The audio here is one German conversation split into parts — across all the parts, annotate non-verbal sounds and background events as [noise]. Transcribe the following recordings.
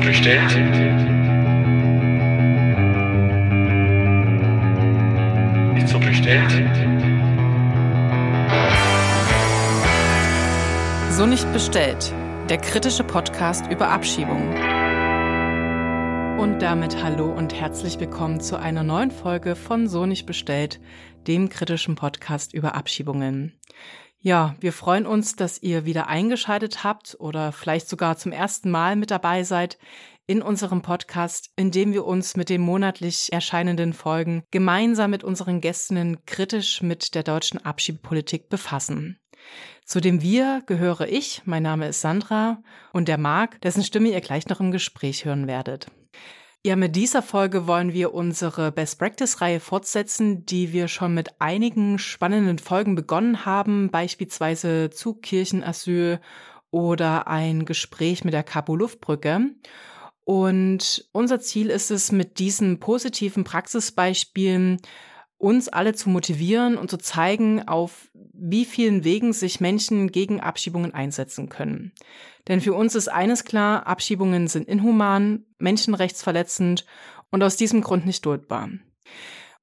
bestellt? Ist so bestellt? So nicht bestellt. Der kritische Podcast über Abschiebungen. Und damit hallo und herzlich willkommen zu einer neuen Folge von So nicht bestellt, dem kritischen Podcast über Abschiebungen. Ja, wir freuen uns, dass ihr wieder eingeschaltet habt oder vielleicht sogar zum ersten Mal mit dabei seid in unserem Podcast, in dem wir uns mit den monatlich erscheinenden Folgen gemeinsam mit unseren Gästinnen kritisch mit der deutschen Abschiebepolitik befassen. Zu dem Wir gehöre ich, mein Name ist Sandra, und der Marc, dessen Stimme ihr gleich noch im Gespräch hören werdet. Ja, mit dieser Folge wollen wir unsere Best Practice-Reihe fortsetzen, die wir schon mit einigen spannenden Folgen begonnen haben, beispielsweise zu Kirchenasyl oder ein Gespräch mit der Kapo-Luftbrücke. Und unser Ziel ist es, mit diesen positiven Praxisbeispielen uns alle zu motivieren und zu zeigen, auf wie vielen Wegen sich Menschen gegen Abschiebungen einsetzen können. Denn für uns ist eines klar, Abschiebungen sind inhuman, menschenrechtsverletzend und aus diesem Grund nicht duldbar.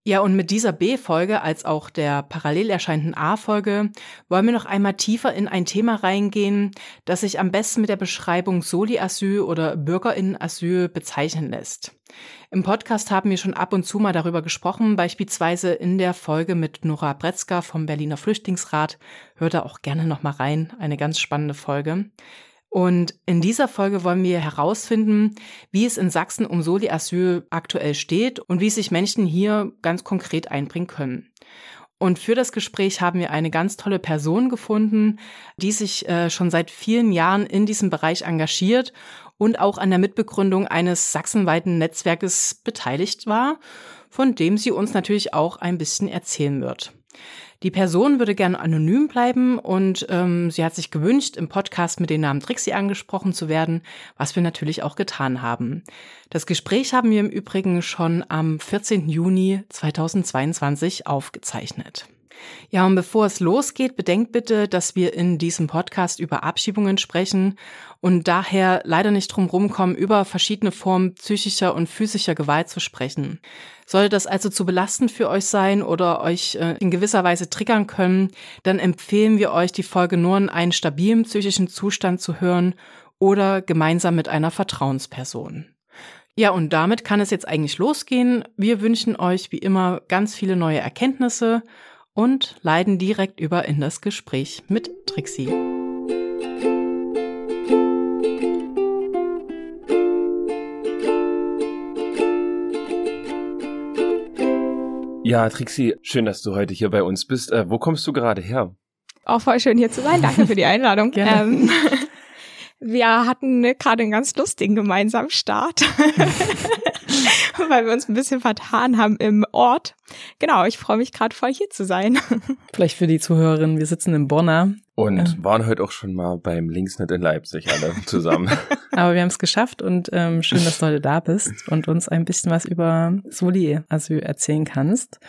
Ja, und mit dieser B-Folge als auch der parallel erscheinenden A-Folge wollen wir noch einmal tiefer in ein Thema reingehen, das sich am besten mit der Beschreibung Soli-Asyl oder Bürgerinnenasyl bezeichnen lässt. Im Podcast haben wir schon ab und zu mal darüber gesprochen, beispielsweise in der Folge mit Nora Bretzka vom Berliner Flüchtlingsrat. Hört da auch gerne noch mal rein, eine ganz spannende Folge. Und in dieser Folge wollen wir herausfinden, wie es in Sachsen um Soli-Asyl aktuell steht und wie sich Menschen hier ganz konkret einbringen können. Und für das Gespräch haben wir eine ganz tolle Person gefunden, die sich äh, schon seit vielen Jahren in diesem Bereich engagiert und auch an der Mitbegründung eines sachsenweiten Netzwerkes beteiligt war, von dem sie uns natürlich auch ein bisschen erzählen wird. Die Person würde gerne anonym bleiben und ähm, sie hat sich gewünscht, im Podcast mit dem Namen Trixie angesprochen zu werden, was wir natürlich auch getan haben. Das Gespräch haben wir im Übrigen schon am 14. Juni 2022 aufgezeichnet. Ja, und bevor es losgeht, bedenkt bitte, dass wir in diesem Podcast über Abschiebungen sprechen und daher leider nicht drum rumkommen, über verschiedene Formen psychischer und physischer Gewalt zu sprechen. Sollte das also zu belastend für euch sein oder euch äh, in gewisser Weise triggern können, dann empfehlen wir euch, die Folge nur in einem stabilen psychischen Zustand zu hören oder gemeinsam mit einer Vertrauensperson. Ja, und damit kann es jetzt eigentlich losgehen. Wir wünschen euch wie immer ganz viele neue Erkenntnisse und leiten direkt über in das Gespräch mit Trixie. Ja, Trixie, schön, dass du heute hier bei uns bist. Äh, wo kommst du gerade her? Auch voll schön hier zu sein. Danke für die Einladung. [laughs] ähm, [laughs] wir hatten gerade einen ganz lustigen gemeinsamen Start. [laughs] [laughs] weil wir uns ein bisschen vertan haben im Ort. Genau, ich freue mich gerade voll hier zu sein. [laughs] Vielleicht für die Zuhörerinnen, wir sitzen in Bonner. Und ja. waren heute auch schon mal beim Linksnet in Leipzig alle zusammen. [laughs] Aber wir haben es geschafft und ähm, schön, dass du heute da bist und uns ein bisschen was über Soli Asyl erzählen kannst.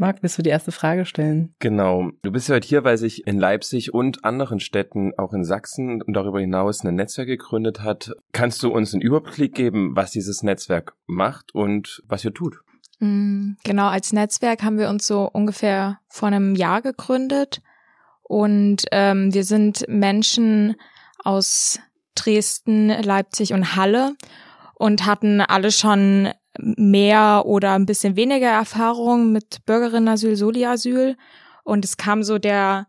Marc, willst du die erste Frage stellen? Genau. Du bist ja heute hier, weil sich in Leipzig und anderen Städten, auch in Sachsen und darüber hinaus ein Netzwerk gegründet hat. Kannst du uns einen Überblick geben, was dieses Netzwerk macht und was ihr tut? Mm, genau, als Netzwerk haben wir uns so ungefähr vor einem Jahr gegründet und ähm, wir sind Menschen aus Dresden, Leipzig und Halle und hatten alle schon mehr oder ein bisschen weniger Erfahrung mit Bürgerinnenasyl, Soli-Asyl. Und es kam so der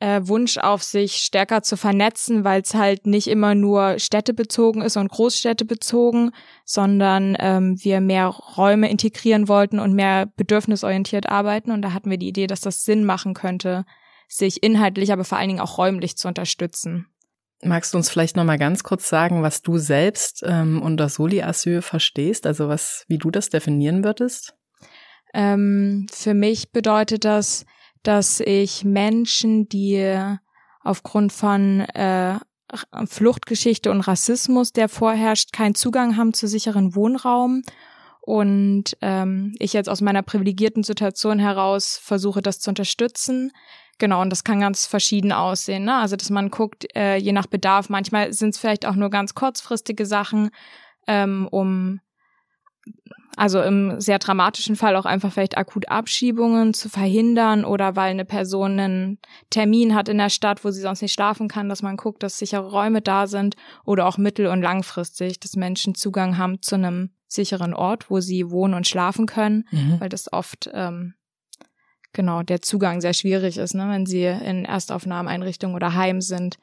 äh, Wunsch auf sich, stärker zu vernetzen, weil es halt nicht immer nur städtebezogen ist und Großstädtebezogen, sondern ähm, wir mehr Räume integrieren wollten und mehr bedürfnisorientiert arbeiten. Und da hatten wir die Idee, dass das Sinn machen könnte, sich inhaltlich, aber vor allen Dingen auch räumlich zu unterstützen. Magst du uns vielleicht noch mal ganz kurz sagen, was du selbst ähm, unter Soli-Asyl verstehst, also was, wie du das definieren würdest? Ähm, für mich bedeutet das, dass ich Menschen, die aufgrund von äh, Fluchtgeschichte und Rassismus, der vorherrscht, keinen Zugang haben zu sicheren Wohnraum. Und ähm, ich jetzt aus meiner privilegierten Situation heraus versuche, das zu unterstützen, Genau, und das kann ganz verschieden aussehen. Ne? Also, dass man guckt, äh, je nach Bedarf, manchmal sind es vielleicht auch nur ganz kurzfristige Sachen, ähm, um also im sehr dramatischen Fall auch einfach vielleicht akut Abschiebungen zu verhindern oder weil eine Person einen Termin hat in der Stadt, wo sie sonst nicht schlafen kann, dass man guckt, dass sichere Räume da sind oder auch mittel- und langfristig, dass Menschen Zugang haben zu einem sicheren Ort, wo sie wohnen und schlafen können, mhm. weil das oft ähm, genau der Zugang sehr schwierig ist, ne, wenn sie in Erstaufnahmeeinrichtungen oder Heim sind,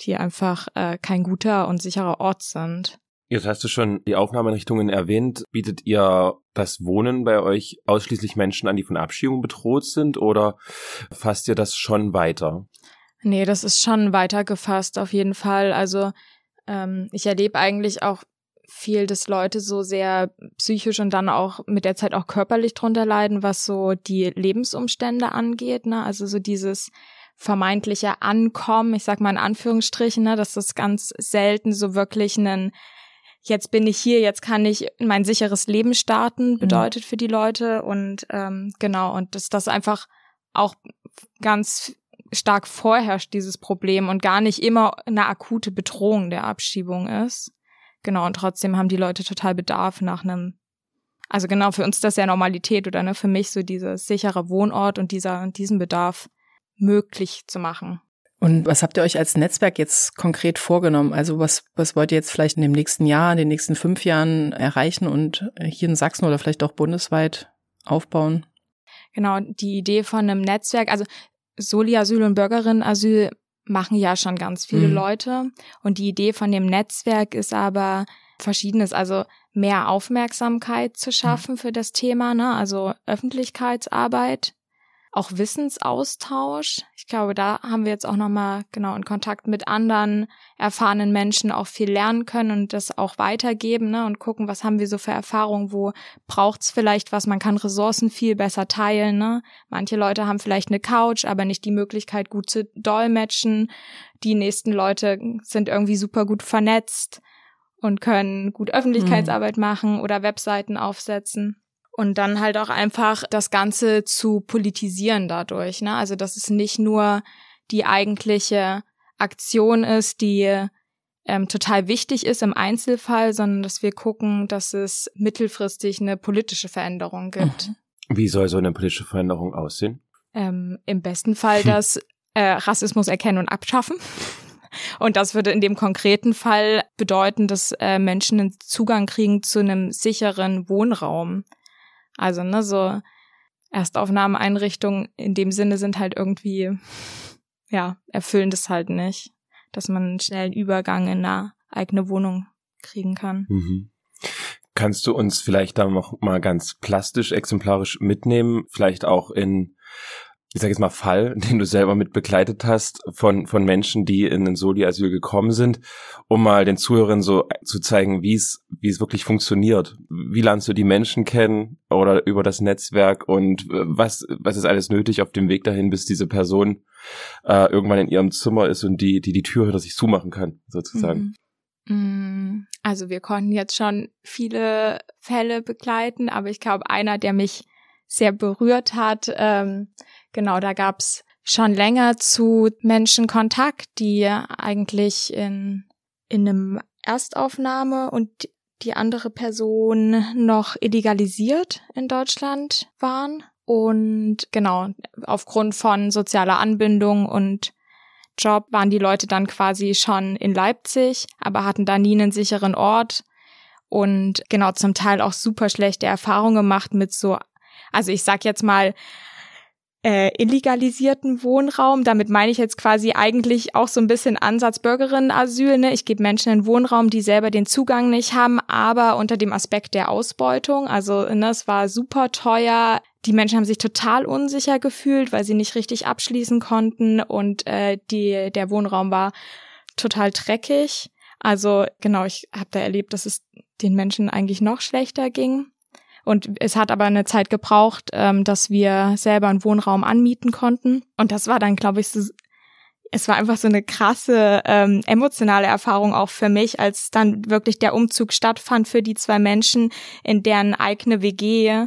die einfach äh, kein guter und sicherer Ort sind. Jetzt hast du schon die Aufnahmeinrichtungen erwähnt. Bietet ihr das Wohnen bei euch ausschließlich Menschen an, die von Abschiebung bedroht sind oder fasst ihr das schon weiter? Nee, das ist schon weiter gefasst, auf jeden Fall. Also ähm, ich erlebe eigentlich auch viel, dass Leute so sehr psychisch und dann auch mit der Zeit auch körperlich drunter leiden, was so die Lebensumstände angeht. Ne? Also so dieses vermeintliche Ankommen, ich sag mal in Anführungsstrichen, ne, dass das ganz selten so wirklich einen jetzt bin ich hier, jetzt kann ich mein sicheres Leben starten, mhm. bedeutet für die Leute. Und ähm, genau, und dass das einfach auch ganz stark vorherrscht, dieses Problem, und gar nicht immer eine akute Bedrohung der Abschiebung ist. Genau, und trotzdem haben die Leute total Bedarf nach einem, also genau, für uns ist das ja Normalität oder ne, für mich so dieser sichere Wohnort und dieser, diesen Bedarf möglich zu machen. Und was habt ihr euch als Netzwerk jetzt konkret vorgenommen? Also was, was wollt ihr jetzt vielleicht in dem nächsten Jahr, in den nächsten fünf Jahren erreichen und hier in Sachsen oder vielleicht auch bundesweit aufbauen? Genau, die Idee von einem Netzwerk, also Soli-Asyl und Bürgerinnen-Asyl machen ja schon ganz viele mhm. Leute. Und die Idee von dem Netzwerk ist aber verschiedenes, also mehr Aufmerksamkeit zu schaffen mhm. für das Thema, ne? also Öffentlichkeitsarbeit auch Wissensaustausch. Ich glaube, da haben wir jetzt auch nochmal genau in Kontakt mit anderen erfahrenen Menschen auch viel lernen können und das auch weitergeben ne, und gucken, was haben wir so für Erfahrungen, wo braucht's vielleicht was, man kann Ressourcen viel besser teilen. Ne? Manche Leute haben vielleicht eine Couch, aber nicht die Möglichkeit, gut zu dolmetschen. Die nächsten Leute sind irgendwie super gut vernetzt und können gut Öffentlichkeitsarbeit mhm. machen oder Webseiten aufsetzen und dann halt auch einfach das Ganze zu politisieren dadurch. Ne? Also dass es nicht nur die eigentliche Aktion ist, die ähm, total wichtig ist im Einzelfall, sondern dass wir gucken, dass es mittelfristig eine politische Veränderung gibt. Mhm. Wie soll so eine politische Veränderung aussehen? Ähm, Im besten Fall hm. das äh, Rassismus erkennen und abschaffen. [laughs] Und das würde in dem konkreten Fall bedeuten, dass äh, Menschen einen Zugang kriegen zu einem sicheren Wohnraum. Also, ne, so Erstaufnahmeeinrichtungen in dem Sinne sind halt irgendwie, ja, erfüllen das halt nicht, dass man einen schnellen Übergang in eine eigene Wohnung kriegen kann. Mhm. Kannst du uns vielleicht da noch mal ganz plastisch, exemplarisch mitnehmen, vielleicht auch in ich sage jetzt mal Fall, [laughs] den du selber mit begleitet hast von von Menschen, die in den Soli-Asyl gekommen sind, um mal den Zuhörern so zu zeigen, wie es wie es wirklich funktioniert. Wie lernst du die Menschen kennen oder über das Netzwerk und äh, was was ist alles nötig auf dem Weg dahin, bis diese Person äh, irgendwann in ihrem Zimmer ist und die die die Tür hinter sich zumachen kann, sozusagen. Mhm. Mm, also wir konnten jetzt schon viele Fälle begleiten, aber ich glaube, einer, der mich sehr berührt hat, ähm, Genau, da gab's schon länger zu Menschen Kontakt, die eigentlich in, in einem Erstaufnahme und die andere Person noch illegalisiert in Deutschland waren. Und genau, aufgrund von sozialer Anbindung und Job waren die Leute dann quasi schon in Leipzig, aber hatten da nie einen sicheren Ort und genau zum Teil auch super schlechte Erfahrungen gemacht mit so, also ich sag jetzt mal, äh, illegalisierten Wohnraum. Damit meine ich jetzt quasi eigentlich auch so ein bisschen Ansatz Bürgerinnenasyl. Ne? Ich gebe Menschen einen Wohnraum, die selber den Zugang nicht haben, aber unter dem Aspekt der Ausbeutung. Also ne, es war super teuer. Die Menschen haben sich total unsicher gefühlt, weil sie nicht richtig abschließen konnten und äh, die, der Wohnraum war total dreckig. Also genau, ich habe da erlebt, dass es den Menschen eigentlich noch schlechter ging. Und es hat aber eine Zeit gebraucht, ähm, dass wir selber einen Wohnraum anmieten konnten. Und das war dann, glaube ich, so, es war einfach so eine krasse ähm, emotionale Erfahrung auch für mich, als dann wirklich der Umzug stattfand für die zwei Menschen, in deren eigene WG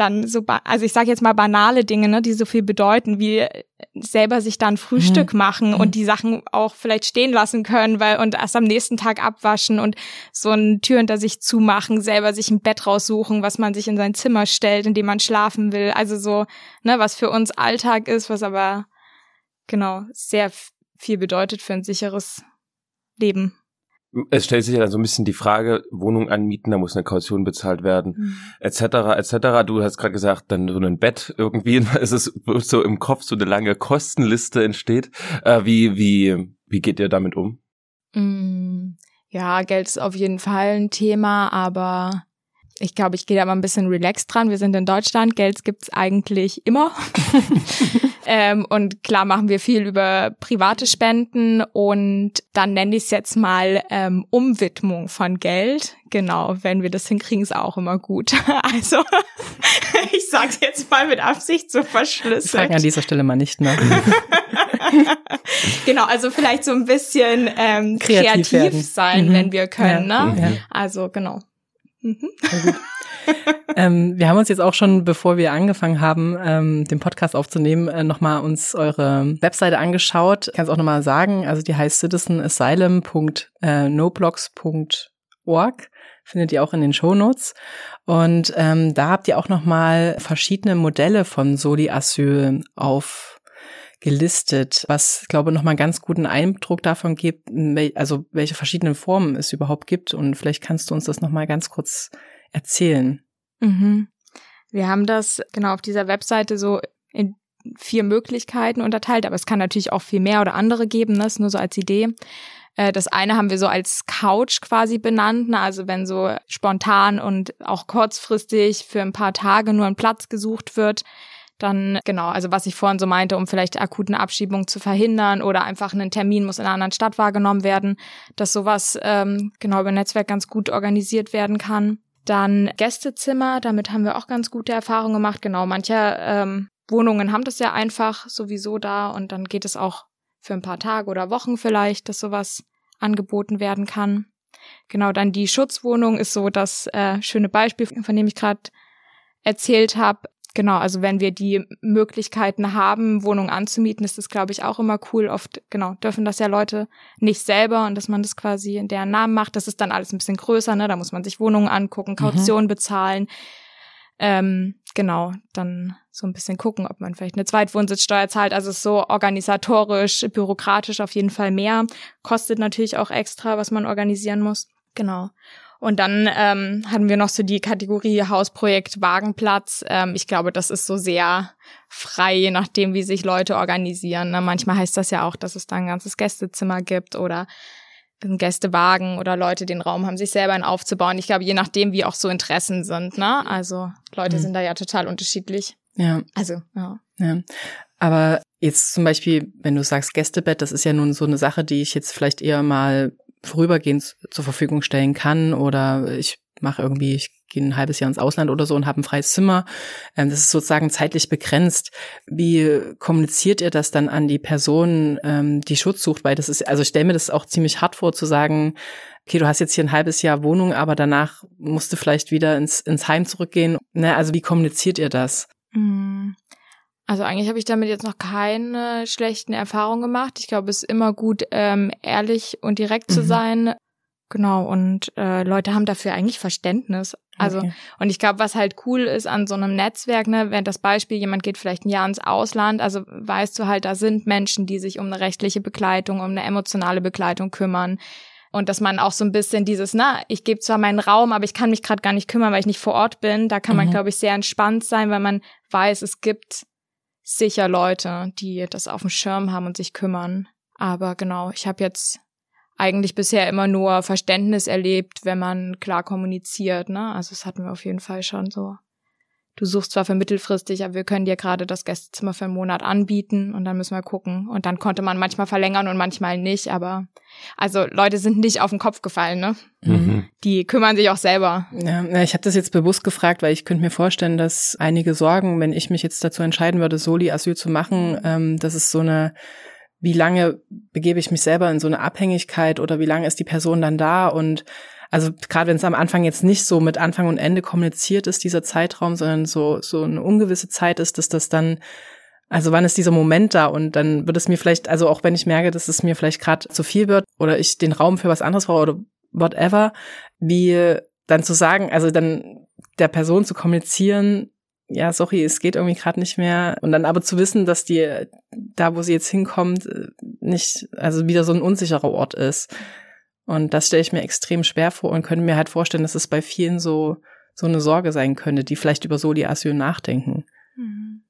dann so, also ich sage jetzt mal banale Dinge, ne, die so viel bedeuten, wie selber sich dann Frühstück mhm. machen und mhm. die Sachen auch vielleicht stehen lassen können, weil und erst am nächsten Tag abwaschen und so eine Tür hinter sich zumachen, selber sich ein Bett raussuchen, was man sich in sein Zimmer stellt, in dem man schlafen will. Also so, ne, was für uns Alltag ist, was aber genau sehr viel bedeutet für ein sicheres Leben. Es stellt sich ja dann so ein bisschen die Frage, Wohnung anmieten, da muss eine Kaution bezahlt werden, mhm. etc., etc. Du hast gerade gesagt, dann so ein Bett irgendwie, [laughs] ist es so im Kopf so eine lange Kostenliste entsteht. Äh, wie, wie, wie geht ihr damit um? Mm, ja, Geld ist auf jeden Fall ein Thema, aber ich glaube, ich gehe da mal ein bisschen relaxed dran. Wir sind in Deutschland, Geld gibt's eigentlich immer. [laughs] ähm, und klar machen wir viel über private Spenden und dann nenne ich es jetzt mal ähm, Umwidmung von Geld. Genau, wenn wir das hinkriegen, ist auch immer gut. [laughs] also [laughs] ich sage jetzt mal mit Absicht so verschlüsselt. Fragen an dieser Stelle mal nicht mehr. genau, also vielleicht so ein bisschen ähm, kreativ, kreativ sein, mhm. wenn wir können. Ja. Ne? Ja. Also genau. Mhm. ähm, wir haben uns jetzt auch schon, bevor wir angefangen haben, ähm, den Podcast aufzunehmen, äh, nochmal uns eure Webseite angeschaut. Ich kann es auch nochmal sagen, also die heißt citizenasylum.noblogs.org findet ihr auch in den Shownotes. Und ähm, da habt ihr auch nochmal verschiedene Modelle von Soli Asyl auf gelistet, was, glaube ich, nochmal einen ganz guten Eindruck davon gibt, also welche verschiedenen Formen es überhaupt gibt. Und vielleicht kannst du uns das nochmal ganz kurz erzählen. Mhm. Wir haben das genau auf dieser Webseite so in vier Möglichkeiten unterteilt, aber es kann natürlich auch viel mehr oder andere geben, das ne? nur so als Idee. Äh, das eine haben wir so als Couch quasi benannt, ne? also wenn so spontan und auch kurzfristig für ein paar Tage nur ein Platz gesucht wird, dann genau, also was ich vorhin so meinte, um vielleicht akuten Abschiebungen zu verhindern oder einfach ein Termin muss in einer anderen Stadt wahrgenommen werden, dass sowas ähm, genau über Netzwerk ganz gut organisiert werden kann. Dann Gästezimmer, damit haben wir auch ganz gute Erfahrungen gemacht. Genau, manche ähm, Wohnungen haben das ja einfach sowieso da und dann geht es auch für ein paar Tage oder Wochen vielleicht, dass sowas angeboten werden kann. Genau, dann die Schutzwohnung ist so das äh, schöne Beispiel, von dem ich gerade erzählt habe. Genau, also wenn wir die Möglichkeiten haben, Wohnungen anzumieten, ist das, glaube ich, auch immer cool. Oft, genau, dürfen das ja Leute nicht selber und dass man das quasi in deren Namen macht. Das ist dann alles ein bisschen größer, ne? Da muss man sich Wohnungen angucken, Kaution mhm. bezahlen. Ähm, genau, dann so ein bisschen gucken, ob man vielleicht eine Zweitwohnsitzsteuer zahlt. Also es ist so organisatorisch, bürokratisch auf jeden Fall mehr. Kostet natürlich auch extra, was man organisieren muss. Genau. Und dann ähm, hatten wir noch so die Kategorie Hausprojekt Wagenplatz. Ähm, ich glaube, das ist so sehr frei, je nachdem, wie sich Leute organisieren. Ne? Manchmal heißt das ja auch, dass es da ein ganzes Gästezimmer gibt oder ein Gästewagen oder Leute den Raum haben, sich selber einen aufzubauen. Ich glaube, je nachdem, wie auch so Interessen sind. Ne? Also Leute mhm. sind da ja total unterschiedlich. Ja. Also, ja. ja. Aber jetzt zum Beispiel, wenn du sagst Gästebett, das ist ja nun so eine Sache, die ich jetzt vielleicht eher mal vorübergehend zur Verfügung stellen kann oder ich mache irgendwie, ich gehe ein halbes Jahr ins Ausland oder so und habe ein freies Zimmer. Ähm, das ist sozusagen zeitlich begrenzt. Wie kommuniziert ihr das dann an die Person, ähm, die Schutz sucht? Weil das ist, also ich stelle mir das auch ziemlich hart vor zu sagen, okay, du hast jetzt hier ein halbes Jahr Wohnung, aber danach musst du vielleicht wieder ins, ins Heim zurückgehen. Ne, also wie kommuniziert ihr das? Also eigentlich habe ich damit jetzt noch keine schlechten Erfahrungen gemacht. Ich glaube, es ist immer gut, ähm, ehrlich und direkt mhm. zu sein. Genau, und äh, Leute haben dafür eigentlich Verständnis. Also, okay. und ich glaube, was halt cool ist an so einem Netzwerk, ne, wenn das Beispiel, jemand geht vielleicht ein Jahr ins Ausland, also weißt du halt, da sind Menschen, die sich um eine rechtliche Begleitung, um eine emotionale Begleitung kümmern. Und dass man auch so ein bisschen dieses, na, ich gebe zwar meinen Raum, aber ich kann mich gerade gar nicht kümmern, weil ich nicht vor Ort bin. Da kann man, mhm. glaube ich, sehr entspannt sein, weil man weiß, es gibt sicher Leute, die das auf dem Schirm haben und sich kümmern. Aber genau, ich habe jetzt eigentlich bisher immer nur Verständnis erlebt, wenn man klar kommuniziert. Ne? Also das hatten wir auf jeden Fall schon so du suchst zwar für mittelfristig, aber wir können dir gerade das Gästezimmer für einen Monat anbieten und dann müssen wir gucken. Und dann konnte man manchmal verlängern und manchmal nicht, aber also Leute sind nicht auf den Kopf gefallen, ne? Mhm. Die kümmern sich auch selber. Ja, ich habe das jetzt bewusst gefragt, weil ich könnte mir vorstellen, dass einige Sorgen, wenn ich mich jetzt dazu entscheiden würde, Soli-Asyl zu machen, ähm, dass es so eine wie lange begebe ich mich selber in so eine Abhängigkeit oder wie lange ist die Person dann da und also gerade wenn es am Anfang jetzt nicht so mit Anfang und Ende kommuniziert ist, dieser Zeitraum, sondern so, so eine ungewisse Zeit ist, dass das dann, also wann ist dieser Moment da und dann wird es mir vielleicht, also auch wenn ich merke, dass es mir vielleicht gerade zu viel wird oder ich den Raum für was anderes brauche oder whatever, wie dann zu sagen, also dann der Person zu kommunizieren, ja, sorry, es geht irgendwie gerade nicht mehr. Und dann aber zu wissen, dass die, da wo sie jetzt hinkommt, nicht, also wieder so ein unsicherer Ort ist. Und das stelle ich mir extrem schwer vor und könnte mir halt vorstellen, dass es bei vielen so, so eine Sorge sein könnte, die vielleicht über Soli Asyl nachdenken. Mhm.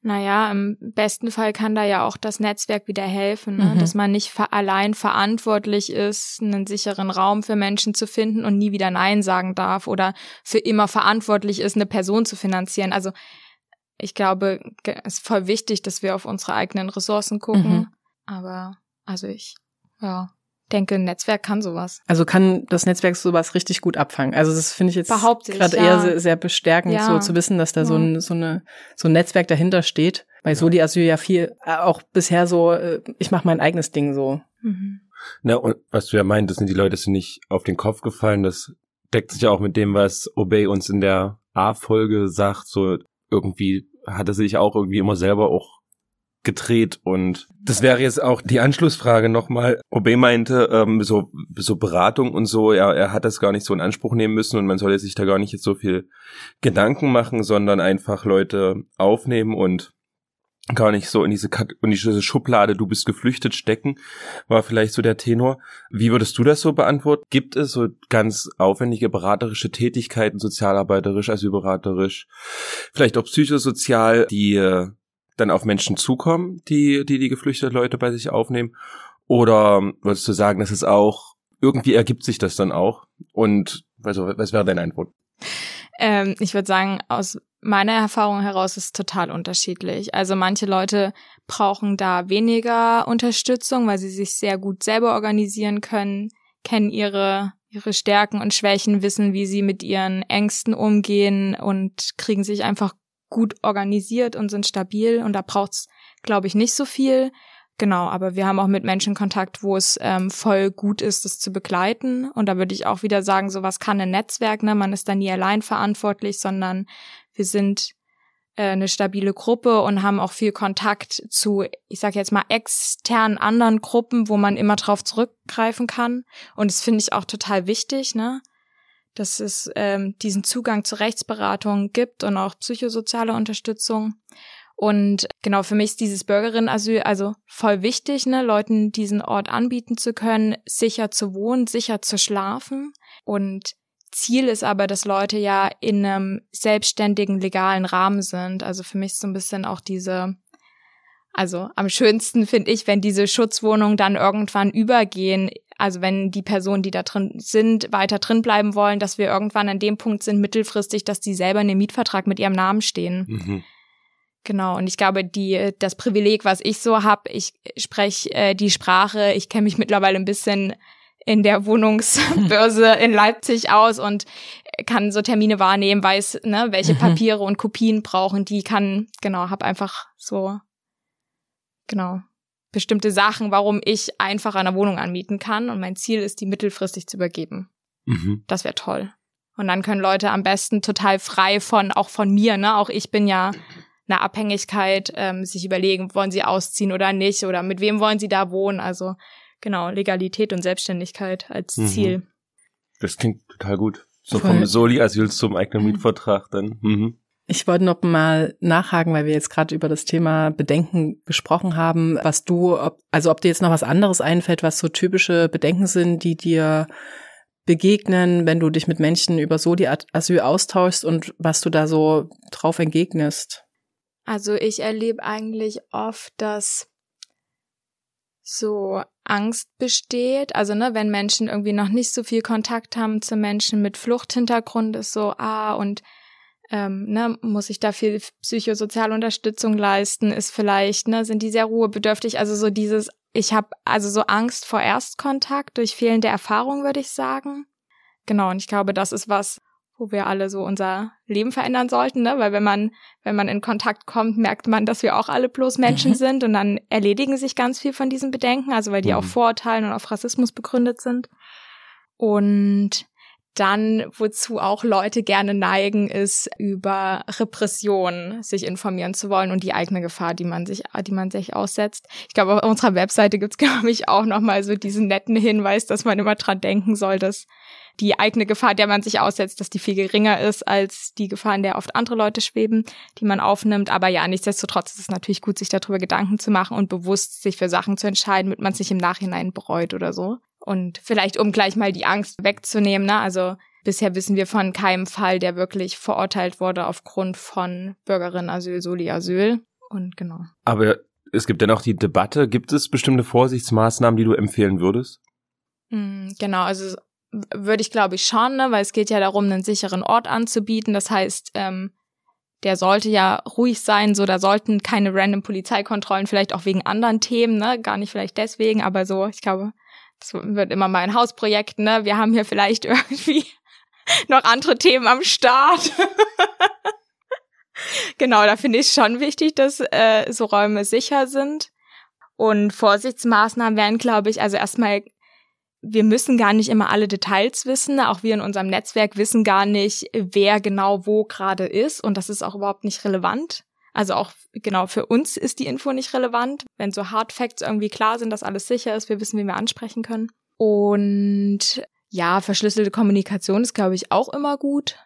Naja, im besten Fall kann da ja auch das Netzwerk wieder helfen, ne? mhm. dass man nicht allein verantwortlich ist, einen sicheren Raum für Menschen zu finden und nie wieder Nein sagen darf oder für immer verantwortlich ist, eine Person zu finanzieren. Also ich glaube, es ist voll wichtig, dass wir auf unsere eigenen Ressourcen gucken. Mhm. Aber also ich, ja, denke, ein Netzwerk kann sowas. Also kann das Netzwerk sowas richtig gut abfangen. Also das finde ich jetzt gerade ja. eher sehr, sehr bestärkend, ja. so zu wissen, dass da ja. so ein so eine so ein Netzwerk dahinter steht. Bei Soli Asyl ja viel äh, auch bisher so, äh, ich mache mein eigenes Ding so. Mhm. Na und was du ja meintest, sind die Leute sind nicht auf den Kopf gefallen. Das deckt sich ja auch mit dem, was Obey uns in der A-Folge sagt. So irgendwie hat er sich auch irgendwie immer selber auch gedreht und das wäre jetzt auch die Anschlussfrage nochmal. Obe meinte, ähm, so, so Beratung und so, er, er hat das gar nicht so in Anspruch nehmen müssen und man solle sich da gar nicht jetzt so viel Gedanken machen, sondern einfach Leute aufnehmen und gar nicht so in diese, in diese Schublade, du bist geflüchtet stecken, war vielleicht so der Tenor. Wie würdest du das so beantworten? Gibt es so ganz aufwendige beraterische Tätigkeiten, sozialarbeiterisch, asylberaterisch, vielleicht auch psychosozial, die äh, dann auf Menschen zukommen, die, die die geflüchteten Leute bei sich aufnehmen? Oder würdest du sagen, dass es auch, irgendwie ergibt sich das dann auch? Und also, was wäre deine Antwort? Ähm, ich würde sagen, aus meiner Erfahrung heraus ist es total unterschiedlich. Also manche Leute brauchen da weniger Unterstützung, weil sie sich sehr gut selber organisieren können, kennen ihre ihre Stärken und Schwächen, wissen, wie sie mit ihren Ängsten umgehen und kriegen sich einfach gut organisiert und sind stabil und da braucht's, glaube ich, nicht so viel. Genau, aber wir haben auch mit Menschen Kontakt, wo es ähm, voll gut ist, das zu begleiten. Und da würde ich auch wieder sagen, sowas kann ein Netzwerk, ne? Man ist da nie allein verantwortlich, sondern wir sind äh, eine stabile Gruppe und haben auch viel Kontakt zu, ich sage jetzt mal, externen anderen Gruppen, wo man immer drauf zurückgreifen kann. Und das finde ich auch total wichtig, ne? Dass es ähm, diesen Zugang zur Rechtsberatung gibt und auch psychosoziale Unterstützung. Und genau für mich ist dieses Bürgerinnenasyl also voll wichtig, ne, Leuten diesen Ort anbieten zu können, sicher zu wohnen, sicher zu schlafen. Und Ziel ist aber, dass Leute ja in einem selbstständigen, legalen Rahmen sind. Also für mich ist so ein bisschen auch diese, also am schönsten finde ich, wenn diese Schutzwohnungen dann irgendwann übergehen also wenn die Personen, die da drin sind, weiter drin bleiben wollen, dass wir irgendwann an dem Punkt sind, mittelfristig, dass die selber in dem Mietvertrag mit ihrem Namen stehen. Mhm. Genau, und ich glaube, die das Privileg, was ich so habe, ich spreche äh, die Sprache, ich kenne mich mittlerweile ein bisschen in der Wohnungsbörse [laughs] in Leipzig aus und kann so Termine wahrnehmen, weiß, ne, welche. [laughs] Papiere und Kopien brauchen die, kann, genau, habe einfach so, genau, bestimmte Sachen, warum ich einfach eine Wohnung anmieten kann. Und mein Ziel ist, die mittelfristig zu übergeben. Mhm. Das wäre toll. Und dann können Leute am besten total frei von, auch von mir, ne? Auch ich bin ja eine Abhängigkeit, ähm, sich überlegen, wollen sie ausziehen oder nicht oder mit wem wollen sie da wohnen. Also genau, Legalität und Selbstständigkeit als mhm. Ziel. Das klingt total gut. So Voll. vom Soli-Asyl zum eigenen Mietvertrag dann. Mhm. Ich wollte noch mal nachhaken, weil wir jetzt gerade über das Thema Bedenken gesprochen haben, was du, ob, also ob dir jetzt noch was anderes einfällt, was so typische Bedenken sind, die dir begegnen, wenn du dich mit Menschen über so die Asyl austauschst und was du da so drauf entgegnest. Also ich erlebe eigentlich oft, dass so Angst besteht. Also, ne, wenn Menschen irgendwie noch nicht so viel Kontakt haben zu Menschen mit Fluchthintergrund, ist so, ah, und ähm, ne, muss ich da viel psychosoziale Unterstützung leisten, ist vielleicht, ne, sind die sehr ruhebedürftig, also so dieses, ich habe also so Angst vor Erstkontakt durch fehlende Erfahrung, würde ich sagen. Genau, und ich glaube, das ist was, wo wir alle so unser Leben verändern sollten, ne? Weil wenn man, wenn man in Kontakt kommt, merkt man, dass wir auch alle bloß Menschen mhm. sind und dann erledigen sich ganz viel von diesen Bedenken, also weil die mhm. auf Vorurteilen und auf Rassismus begründet sind. Und dann, wozu auch Leute gerne neigen, ist über Repression sich informieren zu wollen und die eigene Gefahr, die man sich, die man sich aussetzt. Ich glaube, auf unserer Webseite gibt's [laughs] glaube ich, auch nochmal so diesen netten Hinweis, dass man immer dran denken soll, dass die eigene Gefahr, der man sich aussetzt, dass die viel geringer ist als die Gefahr, in der oft andere Leute schweben, die man aufnimmt. Aber ja, nichtsdestotrotz ist es natürlich gut, sich darüber Gedanken zu machen und bewusst sich für Sachen zu entscheiden, damit man sich im Nachhinein bereut oder so. Und vielleicht, um gleich mal die Angst wegzunehmen, ne? Also bisher wissen wir von keinem Fall, der wirklich verurteilt wurde aufgrund von Bürgerinnenasyl, Soli-Asyl. Und genau. Aber es gibt dennoch die Debatte. Gibt es bestimmte Vorsichtsmaßnahmen, die du empfehlen würdest? Mm, genau, also würde ich glaube ich schon, ne? weil es geht ja darum, einen sicheren Ort anzubieten. Das heißt, ähm, der sollte ja ruhig sein, so da sollten keine random Polizeikontrollen, vielleicht auch wegen anderen Themen, ne, gar nicht vielleicht deswegen, aber so, ich glaube, das wird immer mal ein Hausprojekt, ne? Wir haben hier vielleicht [laughs] irgendwie noch andere Themen am Start. [laughs] genau, da finde ich schon wichtig, dass äh, so Räume sicher sind. Und Vorsichtsmaßnahmen wären, glaube ich, also erstmal, wir müssen gar nicht immer alle Details wissen. Auch wir in unserem Netzwerk wissen gar nicht, wer genau wo gerade ist. Und das ist auch überhaupt nicht relevant. Also auch genau für uns ist die Info nicht relevant. Wenn so Hard Facts irgendwie klar sind, dass alles sicher ist, wir wissen, wie wir ansprechen können. Und ja, verschlüsselte Kommunikation ist, glaube ich, auch immer gut.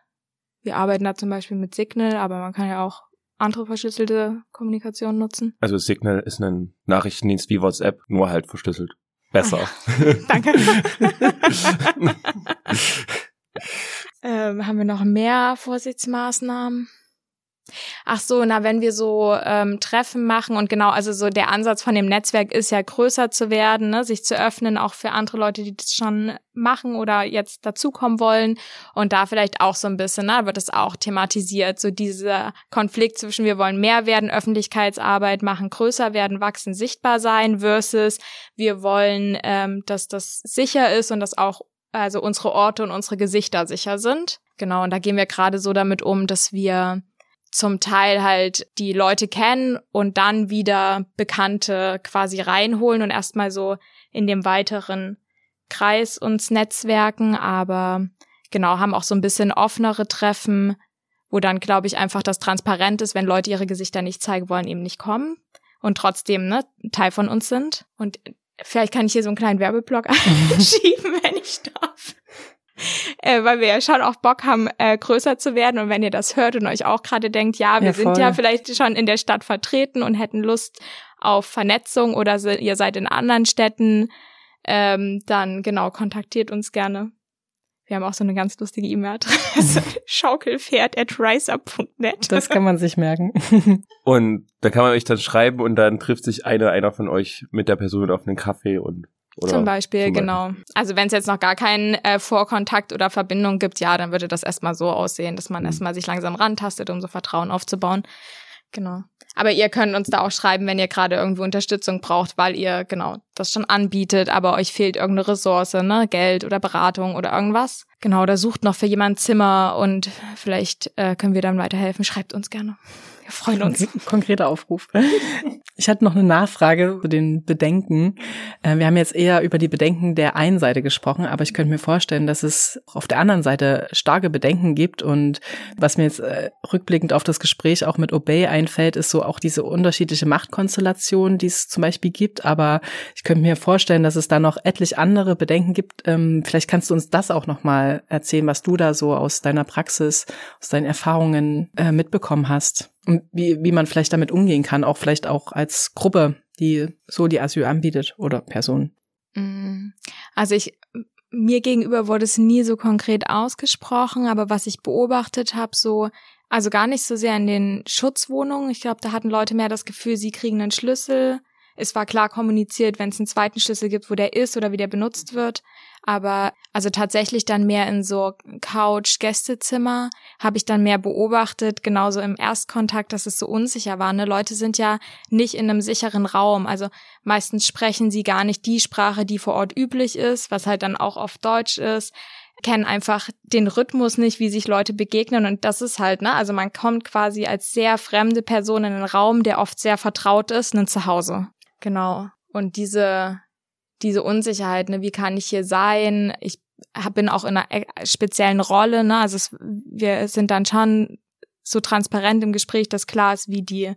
Wir arbeiten da zum Beispiel mit Signal, aber man kann ja auch andere verschlüsselte Kommunikation nutzen. Also Signal ist ein Nachrichtendienst wie WhatsApp, nur halt verschlüsselt. Besser. Ah, [laughs] Danke. [laughs] [laughs] ähm, haben wir noch mehr Vorsichtsmaßnahmen? Ach so, na, wenn wir so ähm, Treffen machen und genau, also so der Ansatz von dem Netzwerk ist ja größer zu werden, ne, sich zu öffnen, auch für andere Leute, die das schon machen oder jetzt dazukommen wollen und da vielleicht auch so ein bisschen, ne, wird es auch thematisiert, so dieser Konflikt zwischen wir wollen mehr werden, Öffentlichkeitsarbeit machen, größer werden, wachsen, sichtbar sein versus wir wollen, ähm, dass das sicher ist und dass auch also unsere Orte und unsere Gesichter sicher sind. Genau, und da gehen wir gerade so damit um, dass wir zum Teil halt die Leute kennen und dann wieder Bekannte quasi reinholen und erstmal so in dem weiteren Kreis uns netzwerken, aber genau, haben auch so ein bisschen offenere Treffen, wo dann, glaube ich, einfach das transparent ist, wenn Leute ihre Gesichter nicht zeigen wollen, eben nicht kommen und trotzdem ne, Teil von uns sind. Und vielleicht kann ich hier so einen kleinen Werbeblock [laughs] [laughs] einschieben, wenn ich darf [laughs] äh, weil wir ja schon auch Bock haben, äh, größer zu werden. Und wenn ihr das hört und euch auch gerade denkt, ja, wir ja, sind ja vielleicht schon in der Stadt vertreten und hätten Lust auf Vernetzung oder ihr seid in anderen Städten, ähm, dann genau, kontaktiert uns gerne. Wir haben auch so eine ganz lustige E-Mail-Adresse. [laughs] Schaukelpferd at riseup.net. Das kann man sich merken. [laughs] und da kann man euch dann schreiben und dann trifft sich einer, einer von euch mit der Person auf einen Kaffee und oder zum Beispiel, zum genau. Also wenn es jetzt noch gar keinen äh, Vorkontakt oder Verbindung gibt, ja, dann würde das erstmal so aussehen, dass man mhm. erstmal sich langsam rantastet, um so Vertrauen aufzubauen. Genau. Aber ihr könnt uns da auch schreiben, wenn ihr gerade irgendwo Unterstützung braucht, weil ihr genau das schon anbietet, aber euch fehlt irgendeine Ressource, ne, Geld oder Beratung oder irgendwas. Genau, da sucht noch für jemand Zimmer und vielleicht äh, können wir dann weiterhelfen. Schreibt uns gerne. Wir freuen uns. Konkreter Aufruf. Ich hatte noch eine Nachfrage zu den Bedenken. Äh, wir haben jetzt eher über die Bedenken der einen Seite gesprochen, aber ich könnte mir vorstellen, dass es auf der anderen Seite starke Bedenken gibt. Und was mir jetzt äh, rückblickend auf das Gespräch auch mit Obey einfällt, ist so auch diese unterschiedliche Machtkonstellation, die es zum Beispiel gibt. Aber ich könnte mir vorstellen, dass es da noch etlich andere Bedenken gibt. Ähm, vielleicht kannst du uns das auch noch mal erzählen, was du da so aus deiner Praxis, aus deinen Erfahrungen äh, mitbekommen hast und wie, wie man vielleicht damit umgehen kann, auch vielleicht auch als Gruppe, die so die Asyl anbietet oder Person. Mm. Also ich, mir gegenüber wurde es nie so konkret ausgesprochen, aber was ich beobachtet habe, so, also gar nicht so sehr in den Schutzwohnungen. Ich glaube, da hatten Leute mehr das Gefühl, sie kriegen einen Schlüssel. Es war klar kommuniziert, wenn es einen zweiten Schlüssel gibt, wo der ist oder wie der benutzt wird. Aber also tatsächlich dann mehr in so Couch-Gästezimmer habe ich dann mehr beobachtet, genauso im Erstkontakt, dass es so unsicher war. Ne? Leute sind ja nicht in einem sicheren Raum. Also meistens sprechen sie gar nicht die Sprache, die vor Ort üblich ist, was halt dann auch oft Deutsch ist kennen einfach den Rhythmus nicht, wie sich Leute begegnen und das ist halt, ne, also man kommt quasi als sehr fremde Person in einen Raum, der oft sehr vertraut ist, ein Zuhause. Genau. Und diese diese Unsicherheit, ne, wie kann ich hier sein? Ich bin auch in einer e, speziellen Rolle, ne? Also es, wir sind dann schon so transparent im Gespräch, dass klar ist, wie die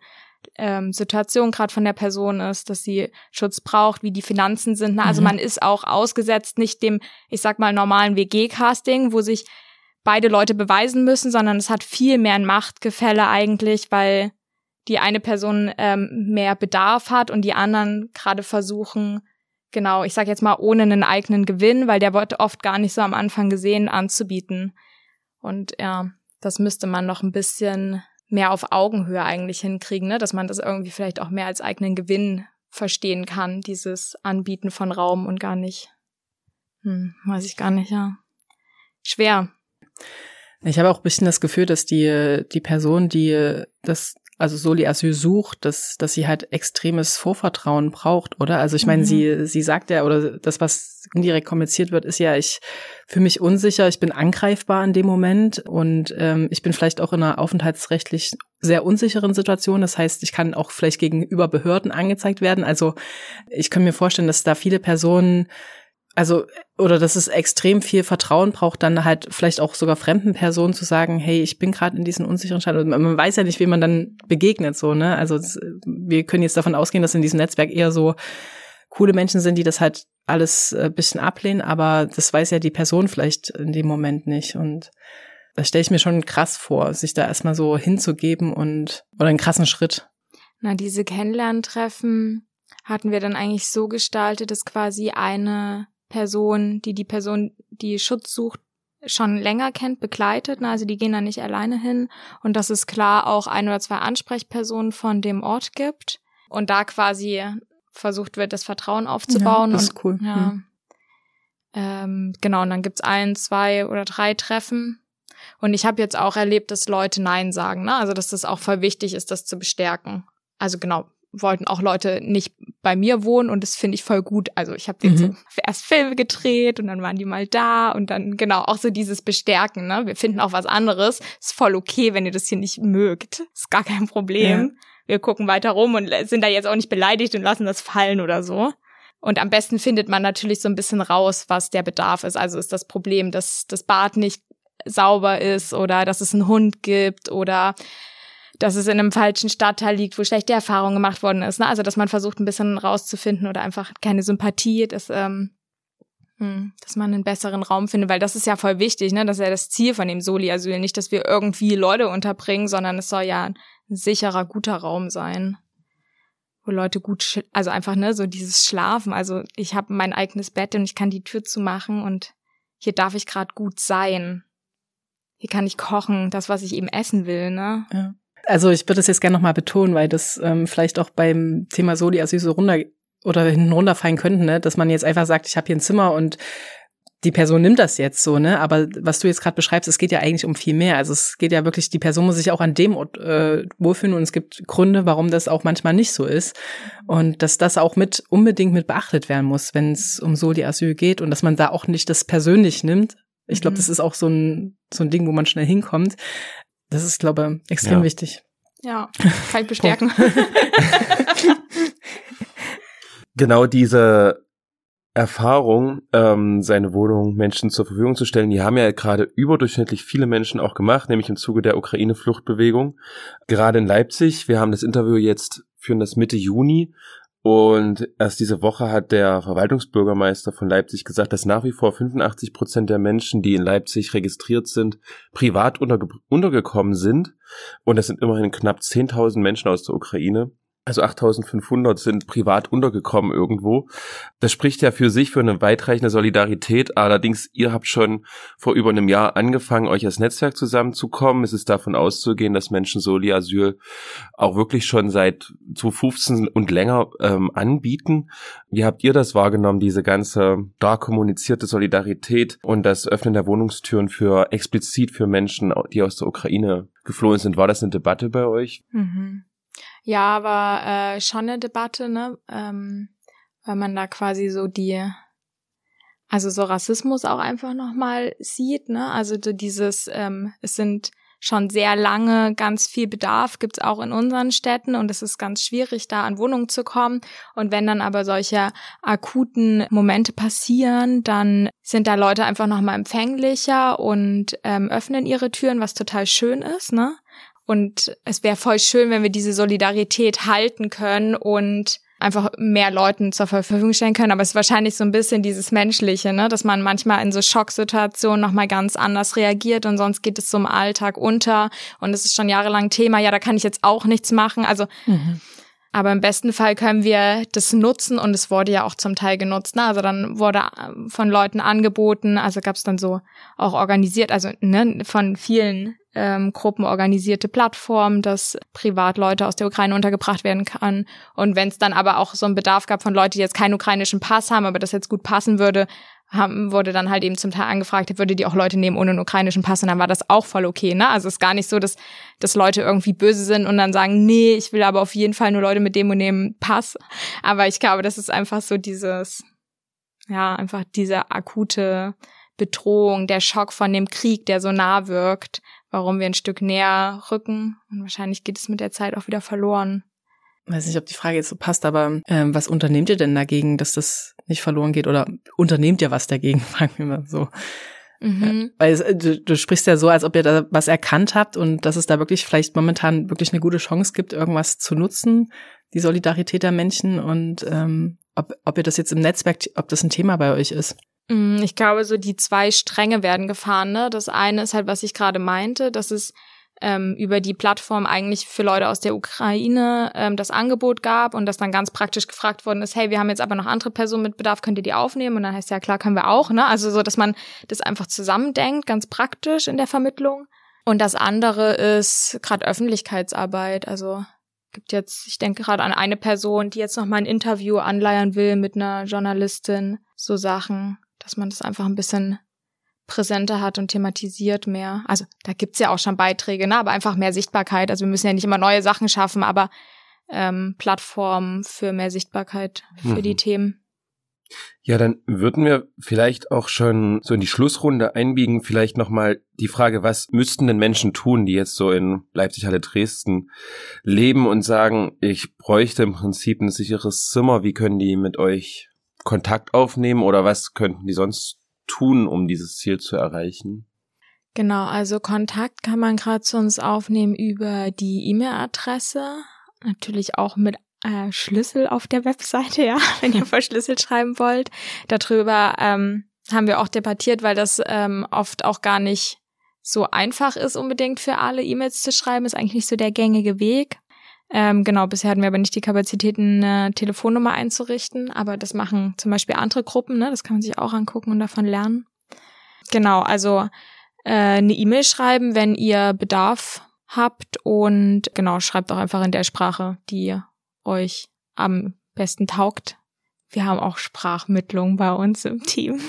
ähm, Situation gerade von der Person ist, dass sie Schutz braucht, wie die Finanzen sind. Ne? Also mhm. man ist auch ausgesetzt nicht dem, ich sag mal, normalen WG-Casting, wo sich beide Leute beweisen müssen, sondern es hat viel mehr ein Machtgefälle eigentlich, weil die eine Person ähm, mehr Bedarf hat und die anderen gerade versuchen, genau, ich sag jetzt mal, ohne einen eigenen Gewinn, weil der wird oft gar nicht so am Anfang gesehen, anzubieten. Und ja, das müsste man noch ein bisschen mehr auf Augenhöhe eigentlich hinkriegen, ne? dass man das irgendwie vielleicht auch mehr als eigenen Gewinn verstehen kann, dieses Anbieten von Raum und gar nicht, hm, weiß ich gar nicht, ja. Schwer. Ich habe auch ein bisschen das Gefühl, dass die, die Person, die das also Soli Asyl sucht, dass, dass sie halt extremes Vorvertrauen braucht, oder? Also ich meine, mhm. sie, sie sagt ja, oder das, was indirekt kommuniziert wird, ist ja, ich fühle mich unsicher, ich bin angreifbar in dem Moment und ähm, ich bin vielleicht auch in einer aufenthaltsrechtlich sehr unsicheren Situation. Das heißt, ich kann auch vielleicht gegenüber Behörden angezeigt werden. Also ich kann mir vorstellen, dass da viele Personen also oder dass es extrem viel Vertrauen braucht, dann halt vielleicht auch sogar fremden Personen zu sagen, hey, ich bin gerade in diesen unsicheren Stand. Man weiß ja nicht, wie man dann begegnet, so ne. Also wir können jetzt davon ausgehen, dass in diesem Netzwerk eher so coole Menschen sind, die das halt alles ein äh, bisschen ablehnen, aber das weiß ja die Person vielleicht in dem Moment nicht. Und das stelle ich mir schon krass vor, sich da erstmal so hinzugeben und oder einen krassen Schritt. Na, diese Kennenlerntreffen hatten wir dann eigentlich so gestaltet, dass quasi eine Person, die die Person, die Schutz sucht, schon länger kennt, begleitet. Ne? Also die gehen da nicht alleine hin. Und dass es klar auch ein oder zwei Ansprechpersonen von dem Ort gibt. Und da quasi versucht wird, das Vertrauen aufzubauen. Ja, das und, ist cool. Ja. Mhm. Ähm, genau, und dann gibt's ein, zwei oder drei Treffen. Und ich habe jetzt auch erlebt, dass Leute Nein sagen. Ne? Also dass das auch voll wichtig ist, das zu bestärken. Also genau, wollten auch Leute nicht bei mir wohnen und das finde ich voll gut. Also ich habe den mhm. so erst Filme gedreht und dann waren die mal da und dann genau auch so dieses Bestärken. Ne? Wir finden auch was anderes. Ist voll okay, wenn ihr das hier nicht mögt. Ist gar kein Problem. Ja. Wir gucken weiter rum und sind da jetzt auch nicht beleidigt und lassen das fallen oder so. Und am besten findet man natürlich so ein bisschen raus, was der Bedarf ist. Also ist das Problem, dass das Bad nicht sauber ist oder dass es einen Hund gibt oder dass es in einem falschen Stadtteil liegt, wo schlechte Erfahrungen gemacht worden ist. Ne? Also dass man versucht, ein bisschen rauszufinden oder einfach keine Sympathie, dass, ähm, hm, dass man einen besseren Raum findet, weil das ist ja voll wichtig, ne? Das ist ja das Ziel von dem Soli-Asyl. Nicht, dass wir irgendwie Leute unterbringen, sondern es soll ja ein sicherer, guter Raum sein wo Leute gut, also einfach ne, so dieses Schlafen. Also ich habe mein eigenes Bett und ich kann die Tür zumachen und hier darf ich gerade gut sein. Hier kann ich kochen, das, was ich eben essen will, ne? Ja. Also ich würde das jetzt gerne nochmal betonen, weil das ähm, vielleicht auch beim Thema Soli Asyl so runter oder hinten runterfallen könnte, ne? dass man jetzt einfach sagt, ich habe hier ein Zimmer und die Person nimmt das jetzt so, ne? Aber was du jetzt gerade beschreibst, es geht ja eigentlich um viel mehr. Also es geht ja wirklich, die Person muss sich auch an dem Ort äh, wohlfühlen und es gibt Gründe, warum das auch manchmal nicht so ist. Und dass das auch mit unbedingt mit beachtet werden muss, wenn es um Soli Asyl geht und dass man da auch nicht das persönlich nimmt. Ich glaube, mhm. das ist auch so ein, so ein Ding, wo man schnell hinkommt. Das ist, glaube ich, extrem ja. wichtig. Ja, [laughs] kann ich bestärken. [laughs] genau diese Erfahrung, ähm, seine Wohnung Menschen zur Verfügung zu stellen, die haben ja gerade überdurchschnittlich viele Menschen auch gemacht, nämlich im Zuge der Ukraine-Fluchtbewegung. Gerade in Leipzig, wir haben das Interview jetzt, führen das Mitte Juni und erst diese Woche hat der Verwaltungsbürgermeister von Leipzig gesagt, dass nach wie vor 85 Prozent der Menschen, die in Leipzig registriert sind, privat unterge untergekommen sind. Und das sind immerhin knapp 10.000 Menschen aus der Ukraine. Also 8500 sind privat untergekommen irgendwo. Das spricht ja für sich für eine weitreichende Solidarität. Allerdings, ihr habt schon vor über einem Jahr angefangen, euch als Netzwerk zusammenzukommen. Es ist davon auszugehen, dass Menschen Soli Asyl auch wirklich schon seit 2015 und länger ähm, anbieten. Wie habt ihr das wahrgenommen, diese ganze da kommunizierte Solidarität und das Öffnen der Wohnungstüren für explizit für Menschen, die aus der Ukraine geflohen sind? War das eine Debatte bei euch? Mhm. Ja, war äh, schon eine Debatte, ne? Ähm, weil man da quasi so die, also so Rassismus auch einfach nochmal sieht, ne? Also so dieses, ähm, es sind schon sehr lange ganz viel Bedarf, gibt's auch in unseren Städten und es ist ganz schwierig, da an Wohnungen zu kommen. Und wenn dann aber solche akuten Momente passieren, dann sind da Leute einfach nochmal empfänglicher und ähm, öffnen ihre Türen, was total schön ist, ne? Und es wäre voll schön, wenn wir diese Solidarität halten können und einfach mehr Leuten zur Verfügung stellen können. Aber es ist wahrscheinlich so ein bisschen dieses Menschliche, ne, dass man manchmal in so Schocksituationen nochmal ganz anders reagiert und sonst geht es im Alltag unter und es ist schon jahrelang Thema, ja, da kann ich jetzt auch nichts machen. Also mhm. Aber im besten Fall können wir das nutzen und es wurde ja auch zum Teil genutzt. Ne? Also dann wurde ähm, von Leuten angeboten, also gab es dann so auch organisiert, also ne, von vielen ähm, Gruppen organisierte Plattformen, dass Privatleute aus der Ukraine untergebracht werden kann. Und wenn es dann aber auch so einen Bedarf gab von Leuten, die jetzt keinen ukrainischen Pass haben, aber das jetzt gut passen würde, haben, wurde dann halt eben zum Teil angefragt, würde die auch Leute nehmen ohne einen ukrainischen Pass und dann war das auch voll okay, ne? Also es ist gar nicht so, dass, dass Leute irgendwie böse sind und dann sagen, nee, ich will aber auf jeden Fall nur Leute mit dem und dem Pass. Aber ich glaube, das ist einfach so dieses, ja, einfach diese akute Bedrohung, der Schock von dem Krieg, der so nah wirkt, warum wir ein Stück näher rücken. Und wahrscheinlich geht es mit der Zeit auch wieder verloren. Weiß nicht, ob die Frage jetzt so passt, aber ähm, was unternehmt ihr denn dagegen, dass das nicht verloren geht? Oder unternehmt ihr was dagegen, [laughs] fragen wir mal so. Mhm. Ja, weil es, äh, du, du sprichst ja so, als ob ihr da was erkannt habt und dass es da wirklich vielleicht momentan wirklich eine gute Chance gibt, irgendwas zu nutzen, die Solidarität der Menschen und ähm, ob, ob ihr das jetzt im Netzwerk, ob das ein Thema bei euch ist. Mm, ich glaube, so die zwei Stränge werden gefahren. Ne? Das eine ist halt, was ich gerade meinte, dass es ähm, über die Plattform eigentlich für Leute aus der Ukraine ähm, das Angebot gab und das dann ganz praktisch gefragt worden ist, hey, wir haben jetzt aber noch andere Personen mit Bedarf, könnt ihr die aufnehmen? Und dann heißt ja klar, können wir auch, ne? Also so, dass man das einfach zusammendenkt, ganz praktisch in der Vermittlung. Und das andere ist gerade Öffentlichkeitsarbeit. Also gibt jetzt, ich denke gerade an eine Person, die jetzt noch mal ein Interview anleiern will mit einer Journalistin, so Sachen dass man das einfach ein bisschen präsenter hat und thematisiert mehr. Also da gibt's ja auch schon Beiträge, ne? aber einfach mehr Sichtbarkeit. Also wir müssen ja nicht immer neue Sachen schaffen, aber ähm, Plattformen für mehr Sichtbarkeit für mhm. die Themen. Ja, dann würden wir vielleicht auch schon so in die Schlussrunde einbiegen, vielleicht nochmal die Frage, was müssten denn Menschen tun, die jetzt so in Leipzig, Halle, Dresden leben und sagen, ich bräuchte im Prinzip ein sicheres Zimmer, wie können die mit euch Kontakt aufnehmen oder was könnten die sonst tun, um dieses Ziel zu erreichen? Genau, also Kontakt kann man gerade zu uns aufnehmen über die E-Mail-Adresse, natürlich auch mit äh, Schlüssel auf der Webseite, [laughs] ja, wenn ihr verschlüsselt schreiben wollt. Darüber ähm, haben wir auch debattiert, weil das ähm, oft auch gar nicht so einfach ist, unbedingt für alle E-Mails zu schreiben, ist eigentlich nicht so der gängige Weg. Ähm, genau, bisher hatten wir aber nicht die Kapazitäten, eine Telefonnummer einzurichten, aber das machen zum Beispiel andere Gruppen, ne? Das kann man sich auch angucken und davon lernen. Genau, also äh, eine E-Mail schreiben, wenn ihr Bedarf habt und genau, schreibt auch einfach in der Sprache, die euch am besten taugt. Wir haben auch Sprachmittlung bei uns im Team.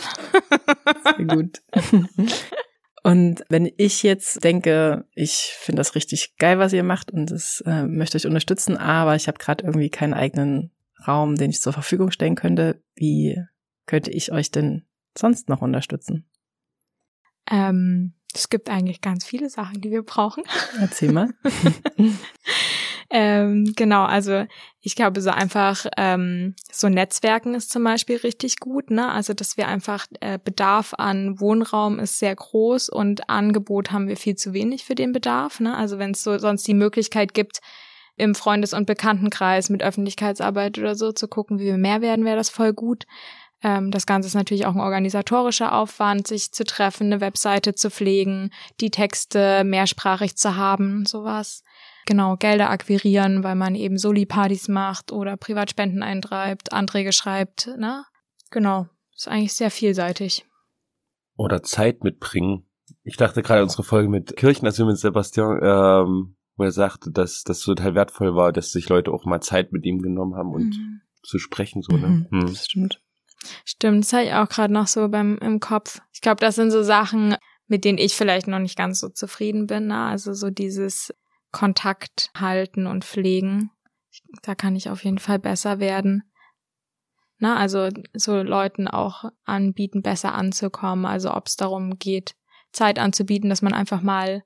Sehr gut. [laughs] Und wenn ich jetzt denke, ich finde das richtig geil, was ihr macht und das äh, möchte ich unterstützen, aber ich habe gerade irgendwie keinen eigenen Raum, den ich zur Verfügung stellen könnte, wie könnte ich euch denn sonst noch unterstützen? Ähm, es gibt eigentlich ganz viele Sachen, die wir brauchen. Erzähl mal. [laughs] [laughs] Ähm, genau, also ich glaube, so einfach ähm, so Netzwerken ist zum Beispiel richtig gut, ne? Also dass wir einfach äh, Bedarf an Wohnraum ist sehr groß und Angebot haben wir viel zu wenig für den Bedarf, ne? Also wenn es so sonst die Möglichkeit gibt, im Freundes- und Bekanntenkreis mit Öffentlichkeitsarbeit oder so zu gucken, wie wir mehr werden, wäre das voll gut. Ähm, das Ganze ist natürlich auch ein organisatorischer Aufwand, sich zu treffen, eine Webseite zu pflegen, die Texte mehrsprachig zu haben, sowas genau Gelder akquirieren, weil man eben Soli-Partys macht oder Privatspenden eintreibt, Anträge schreibt, ne? Genau. Ist eigentlich sehr vielseitig. Oder Zeit mitbringen. Ich dachte gerade unsere Folge mit Kirchenasyl mit Sebastian, ähm, wo er sagte, dass das total wertvoll war, dass sich Leute auch mal Zeit mit ihm genommen haben und mhm. zu sprechen, so, ne? Mhm, Das stimmt. Stimmt, das habe ich auch gerade noch so beim im Kopf. Ich glaube, das sind so Sachen, mit denen ich vielleicht noch nicht ganz so zufrieden bin. Ne? Also so dieses Kontakt halten und pflegen. Da kann ich auf jeden Fall besser werden. Na, also so Leuten auch anbieten, besser anzukommen. Also ob es darum geht, Zeit anzubieten, dass man einfach mal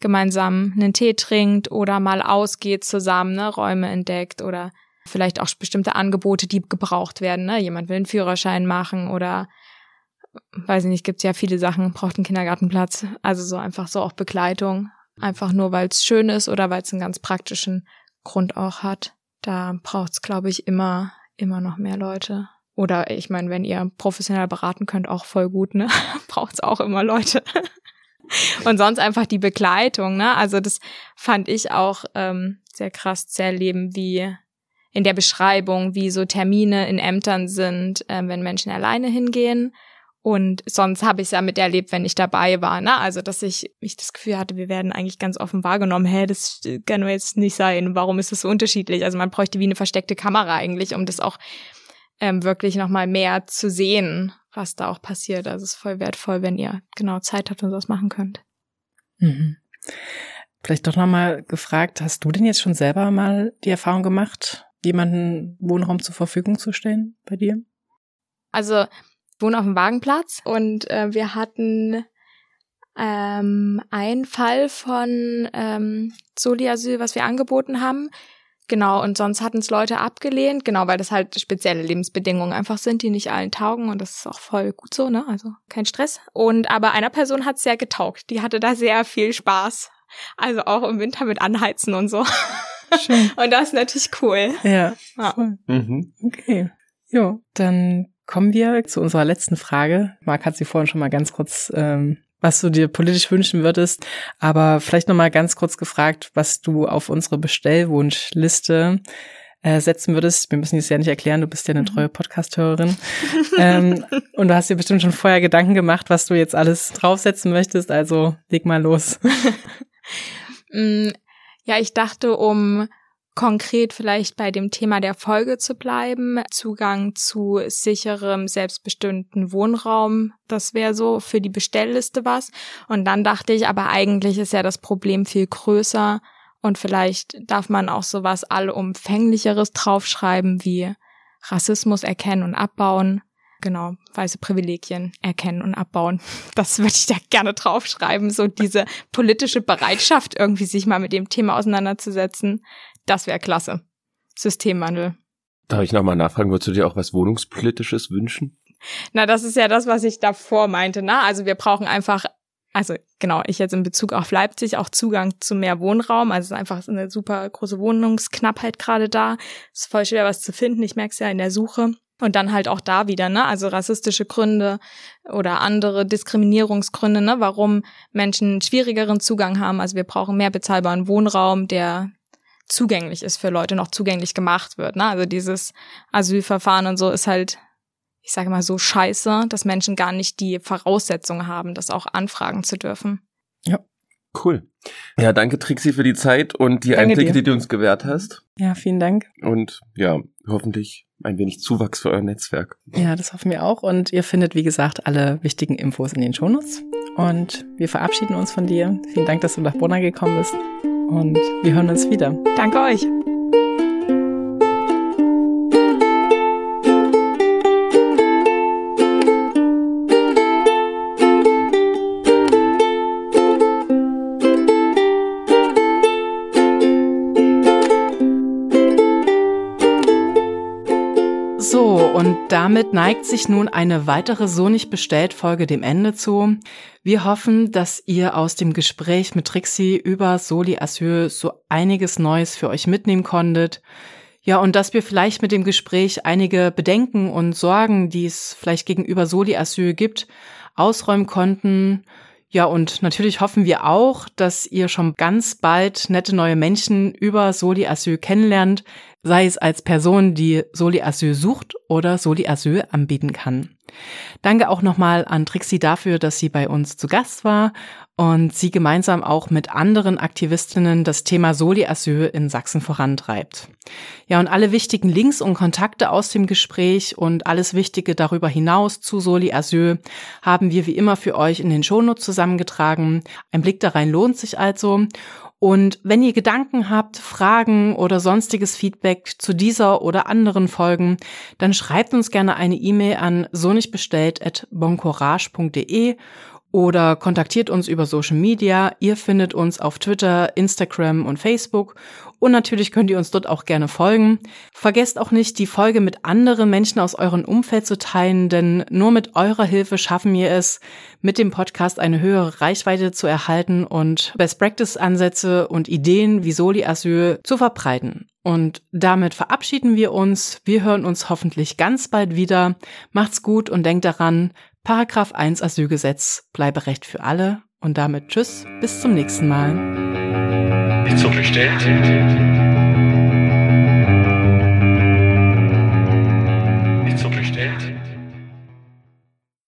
gemeinsam einen Tee trinkt oder mal ausgeht zusammen, ne, Räume entdeckt oder vielleicht auch bestimmte Angebote, die gebraucht werden. Ne? Jemand will einen Führerschein machen oder weiß ich nicht, gibt's ja viele Sachen, braucht einen Kindergartenplatz. Also so einfach so auch Begleitung. Einfach nur, weil es schön ist oder weil es einen ganz praktischen Grund auch hat. Da braucht's, glaube ich, immer, immer noch mehr Leute. Oder ich meine, wenn ihr professionell beraten könnt, auch voll gut, ne? [laughs] braucht's auch immer Leute. [laughs] Und sonst einfach die Begleitung, ne? Also das fand ich auch ähm, sehr krass zu erleben, wie in der Beschreibung, wie so Termine in Ämtern sind, äh, wenn Menschen alleine hingehen. Und sonst habe ich es ja miterlebt, wenn ich dabei war. Ne? Also, dass ich, ich das Gefühl hatte, wir werden eigentlich ganz offen wahrgenommen. Hä, das kann nur jetzt nicht sein. Warum ist das so unterschiedlich? Also man bräuchte wie eine versteckte Kamera eigentlich, um das auch ähm, wirklich nochmal mehr zu sehen, was da auch passiert. Also es ist voll wertvoll, wenn ihr genau Zeit habt und sowas machen könnt. Mhm. Vielleicht doch nochmal gefragt, hast du denn jetzt schon selber mal die Erfahrung gemacht, jemanden Wohnraum zur Verfügung zu stellen bei dir? Also wohne auf dem Wagenplatz und äh, wir hatten ähm, einen Fall von ähm, Soli-Asyl, was wir angeboten haben. Genau, und sonst hatten es Leute abgelehnt, genau, weil das halt spezielle Lebensbedingungen einfach sind, die nicht allen taugen und das ist auch voll gut so, ne? Also kein Stress. Und aber einer Person hat sehr getaugt. Die hatte da sehr viel Spaß. Also auch im Winter mit Anheizen und so. Schön. [laughs] und das ist natürlich cool. Ja. ja. Mhm. Okay. Jo, dann kommen wir zu unserer letzten Frage. Marc hat sie vorhin schon mal ganz kurz ähm, was du dir politisch wünschen würdest. Aber vielleicht nochmal ganz kurz gefragt, was du auf unsere Bestellwunschliste äh, setzen würdest. Wir müssen es ja nicht erklären, du bist ja eine mhm. treue Podcast-Hörerin. [laughs] ähm, und du hast dir bestimmt schon vorher Gedanken gemacht, was du jetzt alles draufsetzen möchtest. Also leg mal los. [laughs] Mm, ja, ich dachte, um konkret vielleicht bei dem Thema der Folge zu bleiben, Zugang zu sicherem, selbstbestimmten Wohnraum, das wäre so für die Bestellliste was. Und dann dachte ich, aber eigentlich ist ja das Problem viel größer und vielleicht darf man auch so was allumfänglicheres draufschreiben wie Rassismus erkennen und abbauen. Genau, weiße Privilegien erkennen und abbauen. [laughs] Das würde ich da gerne draufschreiben, so diese politische Bereitschaft, irgendwie sich mal mit dem Thema auseinanderzusetzen. Das wäre klasse. Systemwandel. Darf ich nochmal nachfragen, würdest du dir auch was Wohnungspolitisches wünschen? Na, das ist ja das, was ich davor meinte. Na, also wir brauchen einfach, also genau, ich jetzt in Bezug auf Leipzig auch Zugang zu mehr Wohnraum. Also es ist einfach eine super große Wohnungsknappheit gerade da. Es ist voll schwer, was zu finden. Ich merke es ja in der Suche. Und dann halt auch da wieder, ne? Also rassistische Gründe oder andere Diskriminierungsgründe, ne? Warum Menschen schwierigeren Zugang haben. Also wir brauchen mehr bezahlbaren Wohnraum, der zugänglich ist für Leute, noch zugänglich gemacht wird. Ne? Also dieses Asylverfahren und so ist halt, ich sage mal so scheiße, dass Menschen gar nicht die Voraussetzungen haben, das auch anfragen zu dürfen. Ja. Cool. Ja, danke Trixie für die Zeit und die danke Einblicke, dir. die du uns gewährt hast. Ja, vielen Dank. Und ja, hoffentlich ein wenig Zuwachs für euer Netzwerk. Ja, das hoffen wir auch. Und ihr findet, wie gesagt, alle wichtigen Infos in den Shownotes. Und wir verabschieden uns von dir. Vielen Dank, dass du nach Bonner gekommen bist und wir hören uns wieder. Danke euch. Damit neigt sich nun eine weitere So nicht bestellt Folge dem Ende zu. Wir hoffen, dass ihr aus dem Gespräch mit Trixie über Soli Asyl so einiges Neues für euch mitnehmen konntet. Ja, und dass wir vielleicht mit dem Gespräch einige Bedenken und Sorgen, die es vielleicht gegenüber Soli Asyl gibt, ausräumen konnten. Ja, und natürlich hoffen wir auch, dass ihr schon ganz bald nette neue Menschen über Soli Asyl kennenlernt, sei es als Person, die Soli Asyl sucht oder Soli Asyl anbieten kann. Danke auch nochmal an Trixie dafür, dass sie bei uns zu Gast war und sie gemeinsam auch mit anderen Aktivistinnen das Thema Soli Asyl in Sachsen vorantreibt. Ja, und alle wichtigen Links und Kontakte aus dem Gespräch und alles Wichtige darüber hinaus zu Soli Asyl haben wir wie immer für euch in den Shownotes zusammengetragen. Ein Blick da rein lohnt sich also. Und wenn ihr Gedanken habt, Fragen oder sonstiges Feedback zu dieser oder anderen Folgen, dann schreibt uns gerne eine E-Mail an so oder kontaktiert uns über Social Media. Ihr findet uns auf Twitter, Instagram und Facebook und natürlich könnt ihr uns dort auch gerne folgen. Vergesst auch nicht, die Folge mit anderen Menschen aus eurem Umfeld zu teilen, denn nur mit eurer Hilfe schaffen wir es, mit dem Podcast eine höhere Reichweite zu erhalten und Best Practice Ansätze und Ideen wie Soli Asyl zu verbreiten. Und damit verabschieden wir uns. Wir hören uns hoffentlich ganz bald wieder. Macht's gut und denkt daran, Paragraph 1 Asylgesetz, Bleiberecht für alle. Und damit tschüss, bis zum nächsten Mal. Ist so bestellt.